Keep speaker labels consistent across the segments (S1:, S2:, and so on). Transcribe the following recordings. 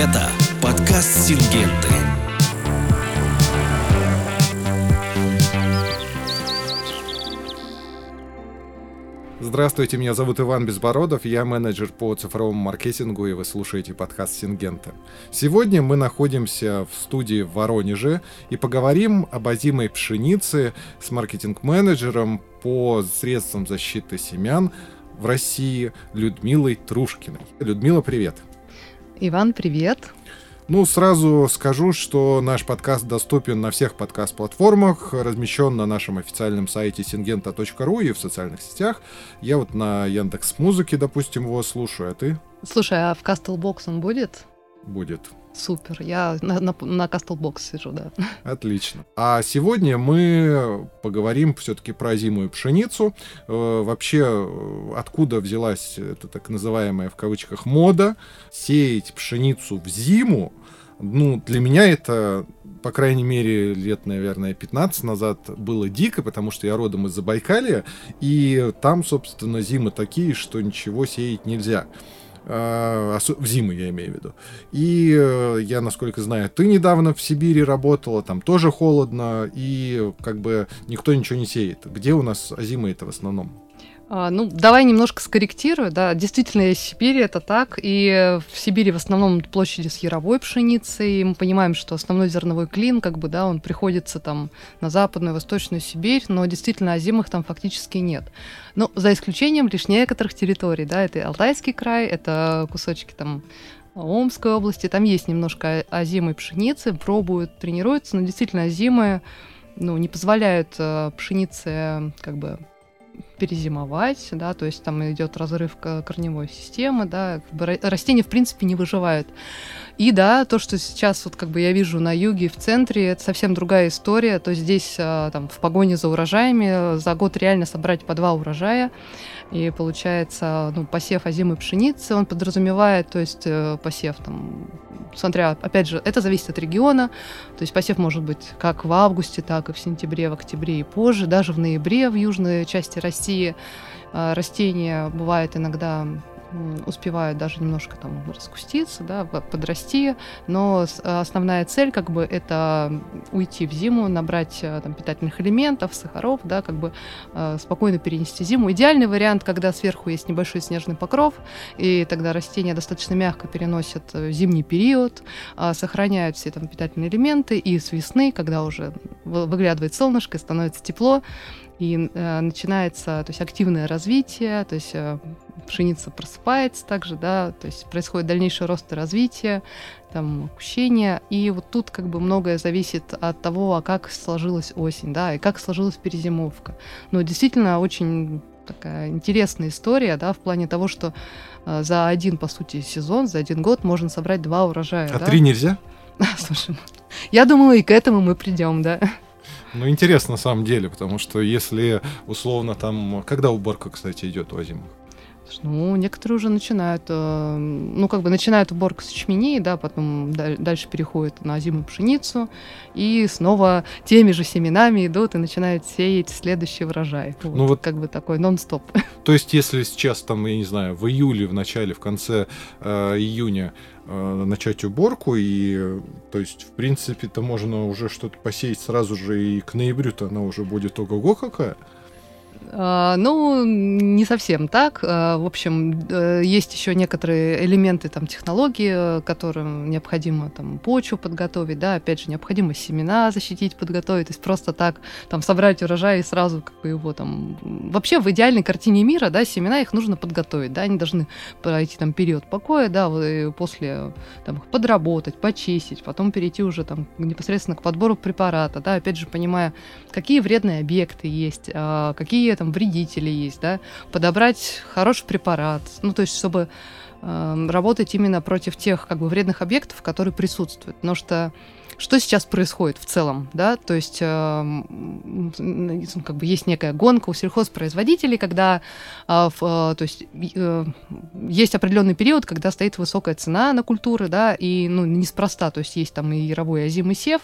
S1: Это подкаст Сингенты.
S2: Здравствуйте, меня зовут Иван Безбородов, я менеджер по цифровому маркетингу, и вы слушаете подкаст Сингента. Сегодня мы находимся в студии в Воронеже и поговорим об озимой пшенице с маркетинг-менеджером по средствам защиты семян в России Людмилой Трушкиной. Людмила, привет!
S3: Иван, привет!
S2: Ну, сразу скажу, что наш подкаст доступен на всех подкаст-платформах, размещен на нашем официальном сайте singenta.ru и в социальных сетях. Я вот на Яндекс Музыке, допустим, его слушаю, а ты?
S3: Слушай, а в Castlebox он будет?
S2: Будет.
S3: Супер, я на, на, на Castlebox сижу, да.
S2: Отлично. А сегодня мы поговорим все-таки про зимую пшеницу. Э, вообще, откуда взялась эта так называемая в кавычках мода сеять пшеницу в зиму? ну, для меня это, по крайней мере, лет, наверное, 15 назад было дико, потому что я родом из Забайкалья, и там, собственно, зимы такие, что ничего сеять нельзя. А, в зиму я имею в виду. И э, я, насколько знаю, ты недавно в Сибири работала, там тоже холодно, и как бы никто ничего не сеет. Где у нас зимы это в основном?
S3: А, ну, давай немножко скорректирую. Да, действительно, в Сибири это так. И в Сибири в основном площади с яровой пшеницей. И мы понимаем, что основной зерновой клин, как бы, да, он приходится там на западную, восточную Сибирь, но действительно озимых там фактически нет. Ну, за исключением лишь некоторых территорий, да, это Алтайский край, это кусочки там Омской области, там есть немножко озимой пшеницы, пробуют, тренируются, но действительно озимые ну, не позволяют э, пшенице как бы перезимовать, да, то есть там идет разрыв корневой системы, да, растения в принципе не выживают. И да, то, что сейчас вот как бы я вижу на юге, в центре, это совсем другая история. То есть здесь а, там в погоне за урожаями за год реально собрать по два урожая. И получается, ну, посев озимой пшеницы, он подразумевает, то есть э, посев там, смотря, опять же, это зависит от региона, то есть посев может быть как в августе, так и в сентябре, в октябре и позже, даже в ноябре в южной части России а, растения бывает иногда успевают даже немножко там раскуститься, да, подрасти, но основная цель как бы это уйти в зиму, набрать э, там питательных элементов, сахаров, да, как бы э, спокойно перенести зиму. Идеальный вариант, когда сверху есть небольшой снежный покров, и тогда растения достаточно мягко переносят э, зимний период, сохраняют все там питательные элементы, и с весны, когда уже выглядывает солнышко становится тепло, и э, начинается то есть, активное развитие, то есть э, пшеница просыпается также, да, то есть происходит дальнейший рост и развитие, там, опущение, и вот тут как бы многое зависит от того, а как сложилась осень, да, и как сложилась перезимовка. Но действительно очень такая интересная история, да, в плане того, что э, за один, по сути, сезон, за один год можно собрать два урожая.
S2: А
S3: да?
S2: три нельзя?
S3: Слушай, я думаю, и к этому мы придем, да.
S2: Ну, интересно на самом деле, потому что если условно там... Когда уборка, кстати, идет у озимых?
S3: Ну, некоторые уже начинают, э, ну, как бы начинают уборку с ячменей, да, потом дальше переходят на зиму пшеницу, и снова теми же семенами идут и начинают сеять следующий урожай. Ну, вот, вот как бы такой нон-стоп.
S2: То есть, если сейчас там, я не знаю, в июле, в начале, в конце э, июня начать уборку, и, то есть, в принципе-то можно уже что-то посеять сразу же, и к ноябрю-то она уже будет ого-го какая.
S3: А, ну, не совсем так. А, в общем, э, есть еще некоторые элементы там, технологии, которым необходимо там, почву подготовить, да, опять же, необходимо семена защитить, подготовить, то есть просто так там, собрать урожай и сразу как бы его там... Вообще, в идеальной картине мира, да, семена их нужно подготовить, да, они должны пройти там период покоя, да, после там, их подработать, почистить, потом перейти уже там непосредственно к подбору препарата, да, опять же, понимая, какие вредные объекты есть, а, какие там вредители есть, да, подобрать хороший препарат, ну, то есть, чтобы э, работать именно против тех, как бы, вредных объектов, которые присутствуют, потому что что сейчас происходит в целом, да, то есть э, как бы есть некая гонка у сельхозпроизводителей, когда, в, э, то есть э, есть определенный период, когда стоит высокая цена на культуры, да, и ну неспроста, то есть есть там и яровой озимый сев,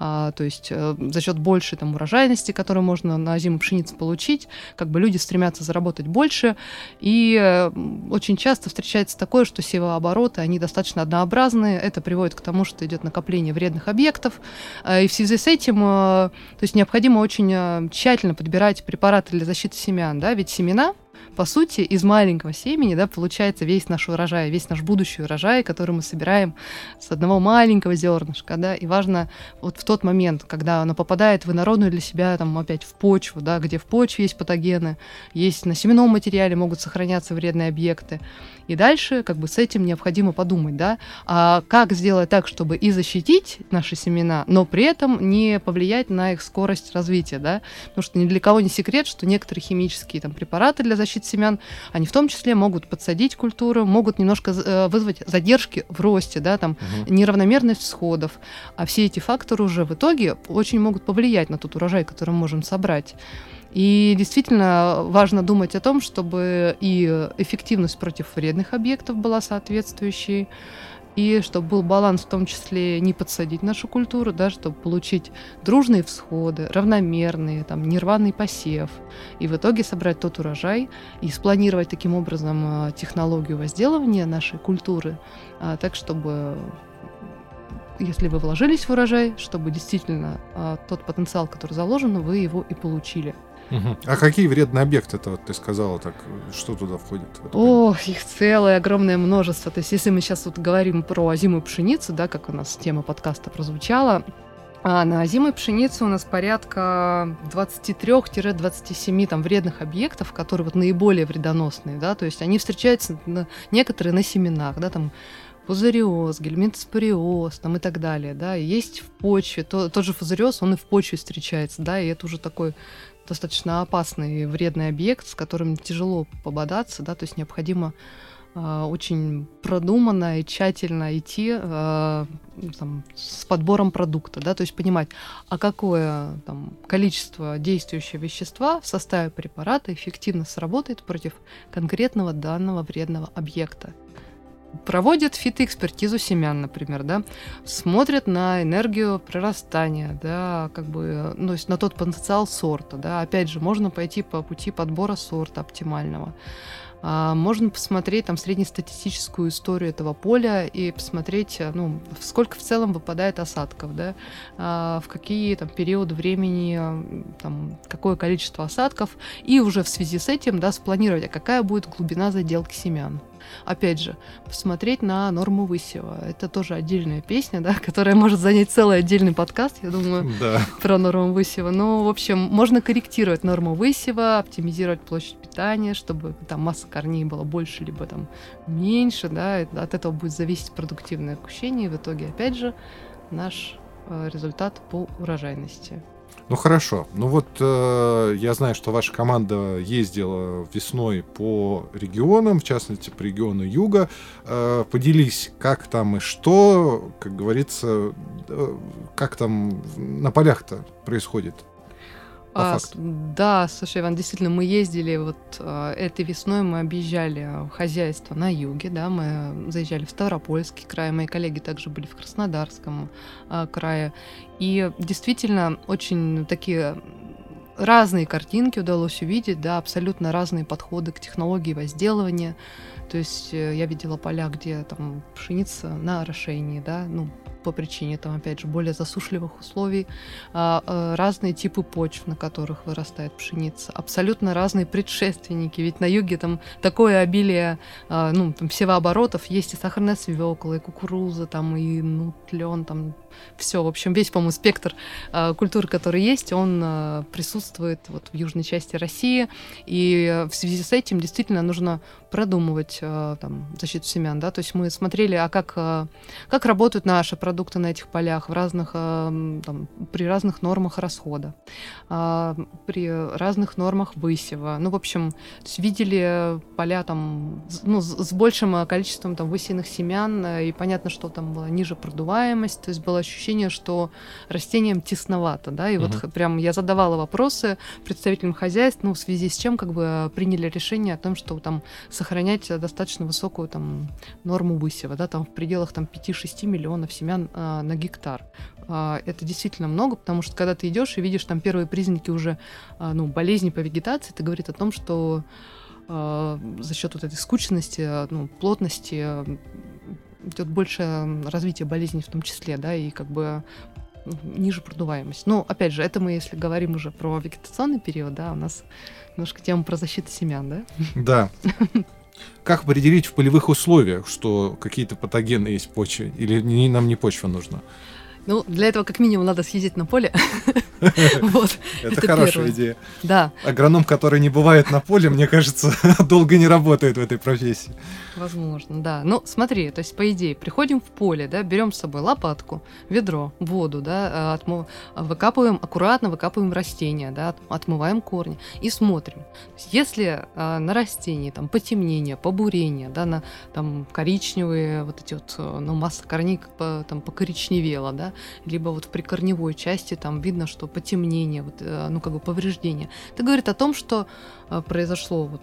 S3: э, то есть э, за счет большей там урожайности, которую можно на озимой пшенице получить, как бы люди стремятся заработать больше, и очень часто встречается такое, что севообороты, они достаточно однообразные, это приводит к тому, что идет накопление вредных объектов, э, и в связи с этим, э, то есть необходимо очень э, тщательно подбирать препараты для защиты семян, да, ведь семена по сути, из маленького семени, да, получается весь наш урожай, весь наш будущий урожай, который мы собираем с одного маленького зернышка, да, и важно вот в тот момент, когда оно попадает в инородную для себя, там, опять в почву, да, где в почве есть патогены, есть на семенном материале могут сохраняться вредные объекты, и дальше как бы с этим необходимо подумать, да, а как сделать так, чтобы и защитить наши семена, но при этом не повлиять на их скорость развития, да, потому что ни для кого не секрет, что некоторые химические там препараты для защиты семян, они в том числе могут подсадить культуру, могут немножко э, вызвать задержки в росте, да, там угу. неравномерность всходов, а все эти факторы уже в итоге очень могут повлиять на тот урожай, который мы можем собрать. И действительно важно думать о том, чтобы и эффективность против вредных объектов была соответствующей, и чтобы был баланс в том числе не подсадить нашу культуру, да, чтобы получить дружные всходы, равномерные, там, нерваный посев, и в итоге собрать тот урожай и спланировать таким образом а, технологию возделывания нашей культуры, а, так чтобы если вы вложились в урожай, чтобы действительно а, тот потенциал, который заложен, вы его и получили.
S2: Угу. А какие вредные объекты это вот ты сказала так? Что туда входит?
S3: О, их целое огромное множество. То есть, если мы сейчас вот говорим про озимую пшеницу, да, как у нас тема подкаста прозвучала, а на озимой пшенице у нас порядка 23-27 там вредных объектов, которые вот наиболее вредоносные, да, то есть они встречаются на, некоторые на семенах, да, там пузыриоз, гельминтоспориоз там и так далее, да, есть в почве, то, тот же фузариоз, он и в почве встречается, да, и это уже такой достаточно опасный вредный объект, с которым тяжело пободаться, да, то есть необходимо э, очень продуманно и тщательно идти э, там, с подбором продукта, да, то есть понимать, а какое там, количество действующего вещества в составе препарата эффективно сработает против конкретного данного вредного объекта проводят фитоэкспертизу семян, например, да, смотрят на энергию прорастания, да, как бы, ну, то есть на тот потенциал сорта, да, опять же, можно пойти по пути подбора сорта оптимального. А, можно посмотреть там среднестатистическую историю этого поля и посмотреть, ну, сколько в целом выпадает осадков, да, а, в какие там периоды времени, там, какое количество осадков, и уже в связи с этим, да, спланировать, а какая будет глубина заделки семян. Опять же, посмотреть на норму высева. Это тоже отдельная песня, да, которая может занять целый отдельный подкаст, я думаю, да. про норму высева. Но, в общем, можно корректировать норму высева, оптимизировать площадь питания, чтобы там масса корней была больше, либо там меньше, да, от этого будет зависеть продуктивное кущение, и в итоге, опять же, наш э, результат по урожайности.
S2: Ну хорошо. Ну вот э, я знаю, что ваша команда ездила весной по регионам, в частности по региону Юга. Э, поделись, как там и что, как говорится, э, как там на полях-то происходит.
S3: А, да, слушай, Иван, действительно, мы ездили вот э, этой весной, мы объезжали хозяйство на юге, да, мы заезжали в Ставропольский край, мои коллеги также были в Краснодарском э, крае, и действительно очень такие разные картинки удалось увидеть, да, абсолютно разные подходы к технологии возделывания. То есть э, я видела поля, где там пшеница на орошении, да, ну, по причине, там, опять же, более засушливых условий, а, а, разные типы почв, на которых вырастает пшеница, абсолютно разные предшественники, ведь на юге там такое обилие, а, ну, там, севооборотов, есть и сахарная свекла, и кукуруза, там, и, ну, тлен, там, все, в общем, весь, по-моему, спектр культур, который есть, он присутствует вот в южной части России, и в связи с этим действительно нужно продумывать э, там, защиту семян, да, то есть мы смотрели, а как, э, как работают наши продукты, на этих полях в разных, э, там, при разных нормах расхода, э, при разных нормах высева. Ну, в общем, видели поля там ну, с, с большим количеством там высеянных семян, и понятно, что там была ниже продуваемость, то есть было ощущение, что растениям тесновато, да, и угу. вот прям я задавала вопросы представителям хозяйств, ну, в связи с чем как бы приняли решение о том, что там сохранять достаточно высокую там норму высева, да, там в пределах там 5-6 миллионов семян э, на гектар. Э, это действительно много, потому что когда ты идешь и видишь там первые признаки уже э, ну, болезни по вегетации, это говорит о том, что э, за счет вот этой скучности, ну, плотности идет больше развитие болезней в том числе, да, и как бы ниже продуваемость. Но, опять же, это мы, если говорим уже про вегетационный период, да, у нас немножко тема про защиту семян, да?
S2: Да. Как определить в полевых условиях, что какие-то патогены есть в почве, или нам не почва нужна?
S3: Ну, для этого как минимум надо съездить на поле.
S2: Вот. Это хорошая идея.
S3: Да.
S2: Агроном, который не бывает на поле, мне кажется, долго не работает в этой профессии.
S3: Возможно, да. Ну, смотри, то есть, по идее, приходим в поле, да, берем с собой лопатку, ведро, воду, да, отмыв... выкапываем, аккуратно выкапываем растения, да, отмываем корни и смотрим. Если а, на растении там потемнение, побурение, да, на там коричневые вот эти вот, ну, масса корней по, там покоричневела, да, либо вот в прикорневой части там видно, что потемнение, вот, э, ну, как бы повреждение. Это говорит о том, что э, произошло вот,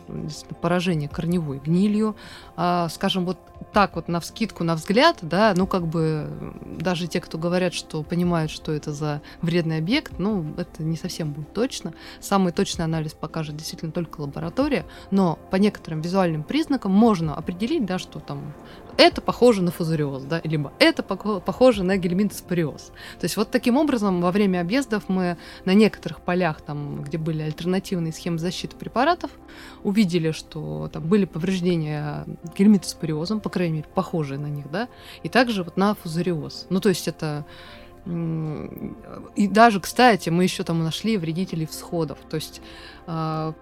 S3: поражение корневой гнилью. А, скажем, вот так вот на вскидку, на взгляд, да, ну, как бы даже те, кто говорят, что понимают, что это за вредный объект, ну, это не совсем будет точно. Самый точный анализ покажет действительно только лаборатория, но по некоторым визуальным признакам можно определить, да, что там это похоже на фузариоз, да, либо это похоже на гельминтоспориоз. То есть вот таким образом во время объездов мы на некоторых полях, там, где были альтернативные схемы защиты препаратов, увидели, что там были повреждения гельминтоспориозом, по крайней мере, похожие на них, да, и также вот на фузариоз. Ну, то есть это и даже, кстати, мы еще там нашли вредителей всходов. То есть а,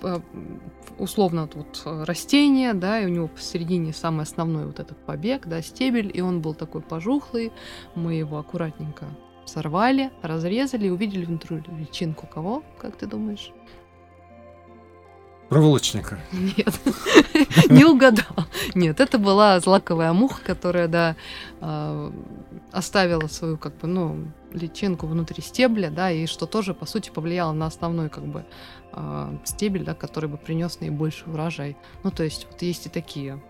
S3: условно тут растение, да, и у него посередине самый основной вот этот побег, да, стебель, и он был такой пожухлый. Мы его аккуратненько сорвали, разрезали и увидели внутри личинку кого, как ты думаешь?
S2: Проволочника.
S3: Нет, не угадал. Нет, это была злаковая муха, которая, да, а, оставила свою, как бы, ну, личинку внутри стебля, да, и что тоже, по сути, повлияло на основной, как бы, а, стебель, да, который бы принес наибольший урожай. Ну, то есть, вот есть и такие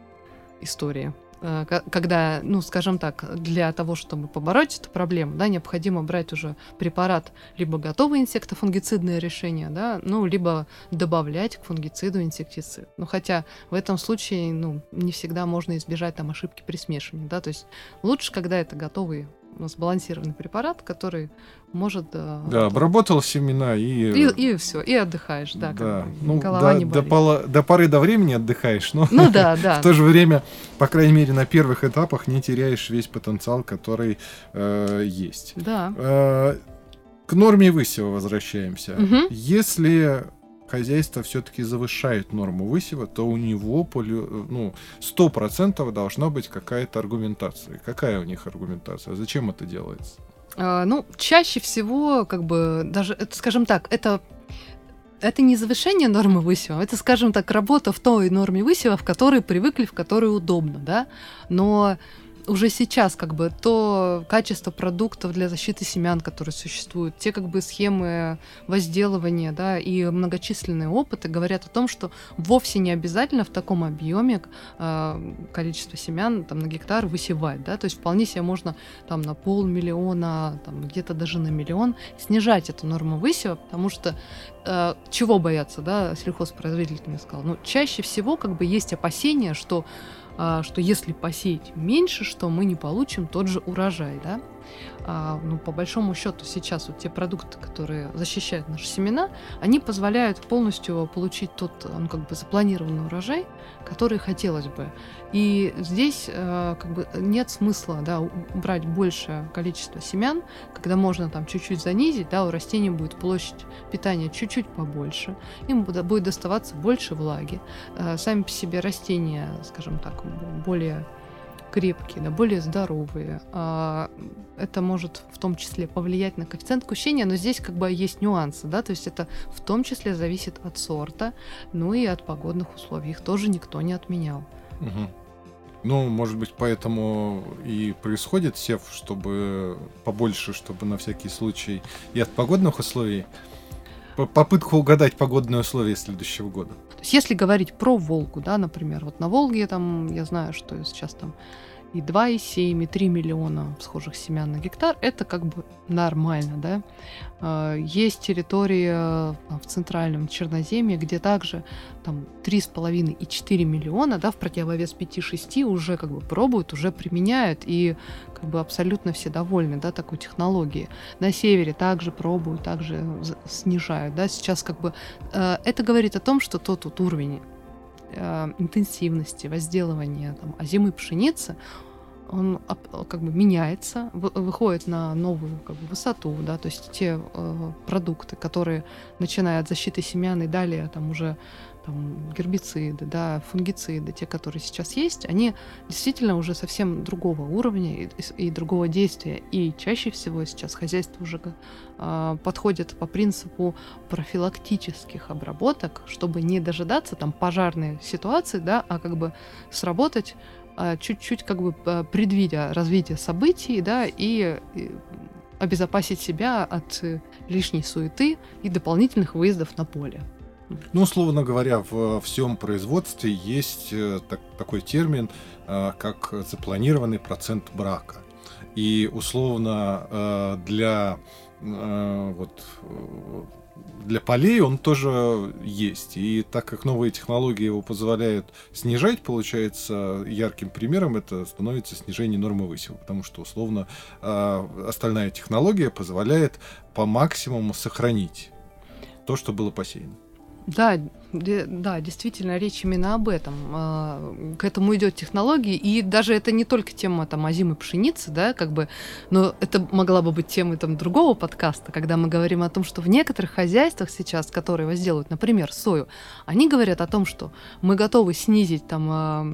S3: истории. Э, когда, ну, скажем так, для того, чтобы побороть эту проблему, да, необходимо брать уже препарат либо готовые инсектофунгицидные решения, да, ну, либо добавлять к фунгициду инсектицид. Ну, хотя в этом случае, ну, не всегда можно избежать там ошибки при смешивании, да, то есть лучше, когда это готовые сбалансированный препарат, который может...
S2: Э, да, обработал семена и...
S3: И, и все, и отдыхаешь, да.
S2: Да, ну, голова до, не болит. До, пола, до поры до времени отдыхаешь, но
S3: ну, да, да.
S2: в то же время, по крайней мере, на первых этапах не теряешь весь потенциал, который э, есть.
S3: Да.
S2: Э, к норме высева возвращаемся. Угу. Если хозяйство все-таки завышает норму высева, то у него ну, 100% должна быть какая-то аргументация. Какая у них аргументация? Зачем это делается?
S3: А, ну, чаще всего, как бы, даже, это, скажем так, это это не завышение нормы высева, это, скажем так, работа в той норме высева, в которой привыкли, в которой удобно, да. Но уже сейчас как бы то качество продуктов для защиты семян, которые существуют, те как бы схемы возделывания, да, и многочисленные опыты говорят о том, что вовсе не обязательно в таком объеме э, количество семян там на гектар высевать, да, то есть вполне себе можно там на полмиллиона, там где-то даже на миллион снижать эту норму высева, потому что э, чего бояться, да, сельхозпроизводитель мне сказал, ну чаще всего как бы есть опасения, что что если посеять меньше, что мы не получим тот же урожай, да. А, ну, по большому счету сейчас вот те продукты, которые защищают наши семена, они позволяют полностью получить тот, ну, как бы запланированный урожай, который хотелось бы. И здесь э, как бы нет смысла, да, брать большее количество семян, когда можно там чуть-чуть занизить, да, у растения будет площадь питания чуть-чуть побольше, им будет доставаться больше влаги. Э, сами по себе растения, скажем так, более крепкие, да, более здоровые. А, это может в том числе повлиять на коэффициент кущения, но здесь как бы есть нюансы, да, то есть это в том числе зависит от сорта, ну и от погодных условий. Их тоже никто не отменял.
S2: Угу. Ну, может быть, поэтому и происходит сев, чтобы побольше, чтобы на всякий случай и от погодных условий попытка угадать погодные условия следующего года.
S3: То есть, если говорить про Волгу, да, например, вот на Волге там, я знаю, что сейчас там и 2,7, и 3 миллиона всхожих семян на гектар, это как бы нормально, да. А, есть территории а, в центральном Черноземье, где также там 3,5 и 4 миллиона, да, в противовес 5-6 уже как бы пробуют, уже применяют, и как бы абсолютно все довольны, да, такой технологией. На севере также пробуют, также снижают, да, сейчас как бы а, это говорит о том, что тот вот уровень э, интенсивности возделывания там, озимой пшеницы, он как бы меняется, выходит на новую как бы, высоту, да, то есть те э, продукты, которые, начиная от защиты семян и далее, там уже там, гербициды, да, фунгициды, те, которые сейчас есть, они действительно уже совсем другого уровня и, и другого действия. И чаще всего сейчас хозяйство уже э, подходит по принципу профилактических обработок, чтобы не дожидаться там пожарной ситуации, да, а как бы сработать э, чуть-чуть как бы предвидя развитие событий, да, и, и обезопасить себя от лишней суеты и дополнительных выездов на поле.
S2: Ну, условно говоря, в всем производстве есть э, так, такой термин, э, как запланированный процент брака. И условно э, для вот для полей он тоже есть. И так как новые технологии его позволяют снижать, получается, ярким примером это становится снижение нормы высева. Потому что, условно, остальная технология позволяет по максимуму сохранить то, что было посеяно.
S3: Да, да, действительно, речь именно об этом. А, к этому идет технология, и даже это не только тема там озимой пшеницы, да, как бы, но это могла бы быть темой там другого подкаста, когда мы говорим о том, что в некоторых хозяйствах сейчас, которые возделывают, например, сою, они говорят о том, что мы готовы снизить там, а,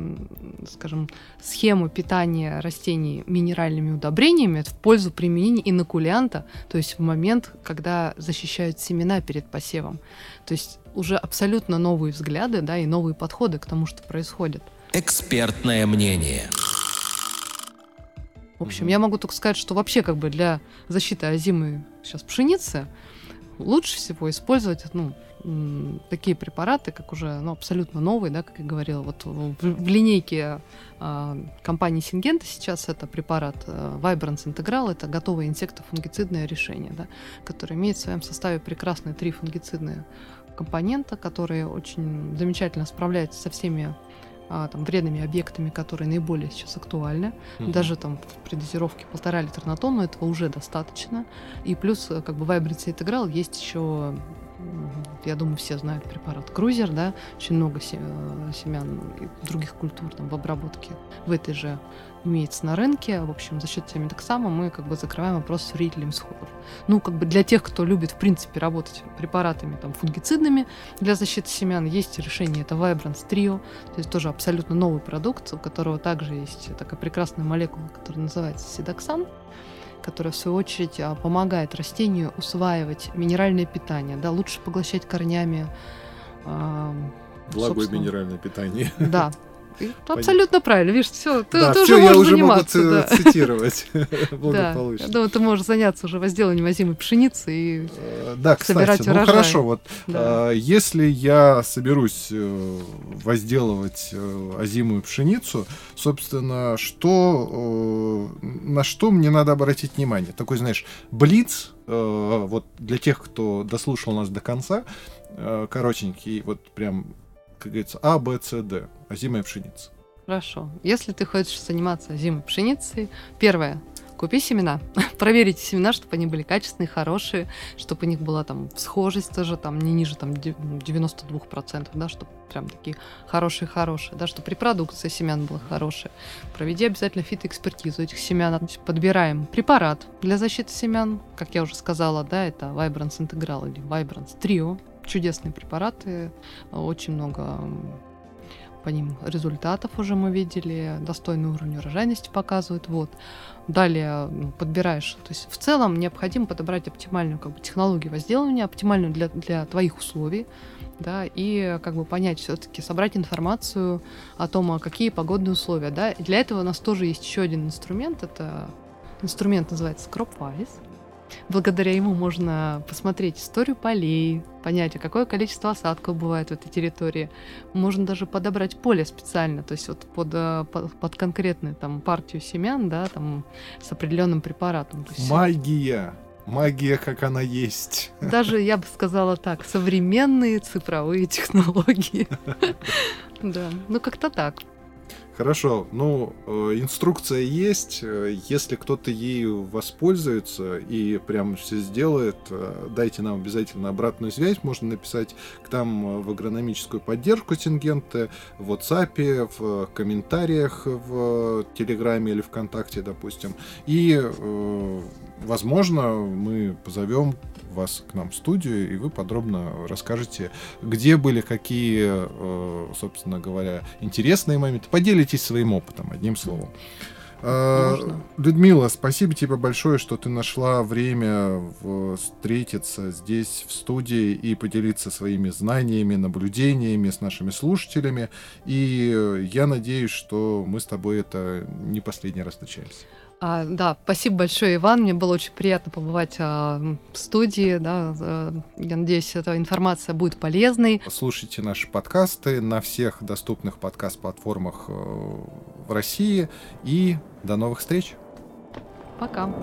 S3: скажем, схему питания растений минеральными удобрениями в пользу применения инокулянта, то есть в момент, когда защищают семена перед посевом. То есть уже абсолютно новые взгляды, да, и новые подходы к тому, что происходит.
S1: Экспертное мнение.
S3: В общем, я могу только сказать, что вообще как бы для защиты озимой сейчас пшеницы лучше всего использовать ну, такие препараты, как уже ну, абсолютно новые, да, как я говорила, вот в, в линейке э, компании Сингента сейчас это препарат э, Vibrance Integral, это готовое инсектофунгицидное решение, да, которое имеет в своем составе прекрасные три фунгицидные компонента, которые очень замечательно справляются со всеми а, там, вредными объектами, которые наиболее сейчас актуальны. Угу. Даже там в предозировке полтора литра на тонну этого уже достаточно. И плюс, э, как бы, Vibrance интеграл есть еще я думаю, все знают препарат Крузер, да, очень много э, семян других культур там в обработке в этой же имеется на рынке. В общем, за счет тиамидоксама мы как бы закрываем вопрос с вредителем исходов. Ну, как бы для тех, кто любит, в принципе, работать препаратами там фунгицидными для защиты семян, есть решение, это Vibrance Trio, то есть тоже абсолютно новый продукт, у которого также есть такая прекрасная молекула, которая называется седоксан которая в свою очередь а, помогает растению усваивать минеральное питание, да, лучше поглощать корнями.
S2: Благое минеральное питание.
S3: Да, Абсолютно правильно. Видишь, все, ты,
S2: да,
S3: ты
S2: все,
S3: уже можешь
S2: я уже
S3: заниматься.
S2: Могу
S3: да.
S2: цитировать
S3: благополучно. Да, ты можешь заняться уже возделанием озимой пшеницы и
S2: э, да,
S3: собирать
S2: кстати,
S3: урожай.
S2: Ну хорошо, вот
S3: да.
S2: э, если я соберусь э, возделывать э, озимую пшеницу, собственно, что э, на что мне надо обратить внимание? Такой, знаешь, блиц, э, вот для тех, кто дослушал нас до конца, коротенький, вот прям как говорится, А, Б, С, Д. Озимая пшеница.
S3: Хорошо. Если ты хочешь заниматься озимой пшеницей, первое, купи семена. Проверите семена, чтобы они были качественные, хорошие, чтобы у них была там схожесть тоже там не ниже там 92%, да, чтобы прям такие хорошие-хорошие, да, чтобы репродукция семян была хорошая. Проведи обязательно фитоэкспертизу этих семян. Подбираем препарат для защиты семян, как я уже сказала, да, это Vibrance Integral или Vibrance Trio чудесные препараты, очень много по ним результатов уже мы видели, достойный уровень урожайности показывают. Вот. Далее ну, подбираешь. То есть в целом необходимо подобрать оптимальную как бы, технологию возделывания, оптимальную для, для твоих условий, да, и как бы понять все-таки, собрать информацию о том, а какие погодные условия, да. Для этого у нас тоже есть еще один инструмент, это инструмент называется CropWise. Благодаря ему можно посмотреть историю полей, понять, а какое количество осадков бывает в этой территории. Можно даже подобрать поле специально, то есть вот под, э, под, под конкретную там партию семян, да, там с определенным препаратом. То есть
S2: Магия! Магия, как она есть.
S3: Даже, я бы сказала так, современные цифровые технологии. Да, ну как-то так.
S2: Хорошо, ну, э, инструкция есть. Э, если кто-то ею воспользуется и прям все сделает, э, дайте нам обязательно обратную связь. Можно написать к нам в агрономическую поддержку Сингенты, в WhatsApp, в комментариях в Телеграме или ВКонтакте, допустим. И, возможно, мы позовем вас к нам в студию, и вы подробно расскажете, где были какие, э, собственно говоря, интересные моменты. Поделитесь своим опытом, одним словом. Э, Можно. Людмила, спасибо тебе большое, что ты нашла время встретиться здесь, в студии, и поделиться своими знаниями, наблюдениями с нашими слушателями. И я надеюсь, что мы с тобой это не последний раз встречаемся.
S3: А, да, спасибо большое, Иван. Мне было очень приятно побывать а, в студии. Да. А, я надеюсь, эта информация будет полезной.
S2: Слушайте наши подкасты на всех доступных подкаст-платформах э, в России. И до новых встреч.
S3: Пока.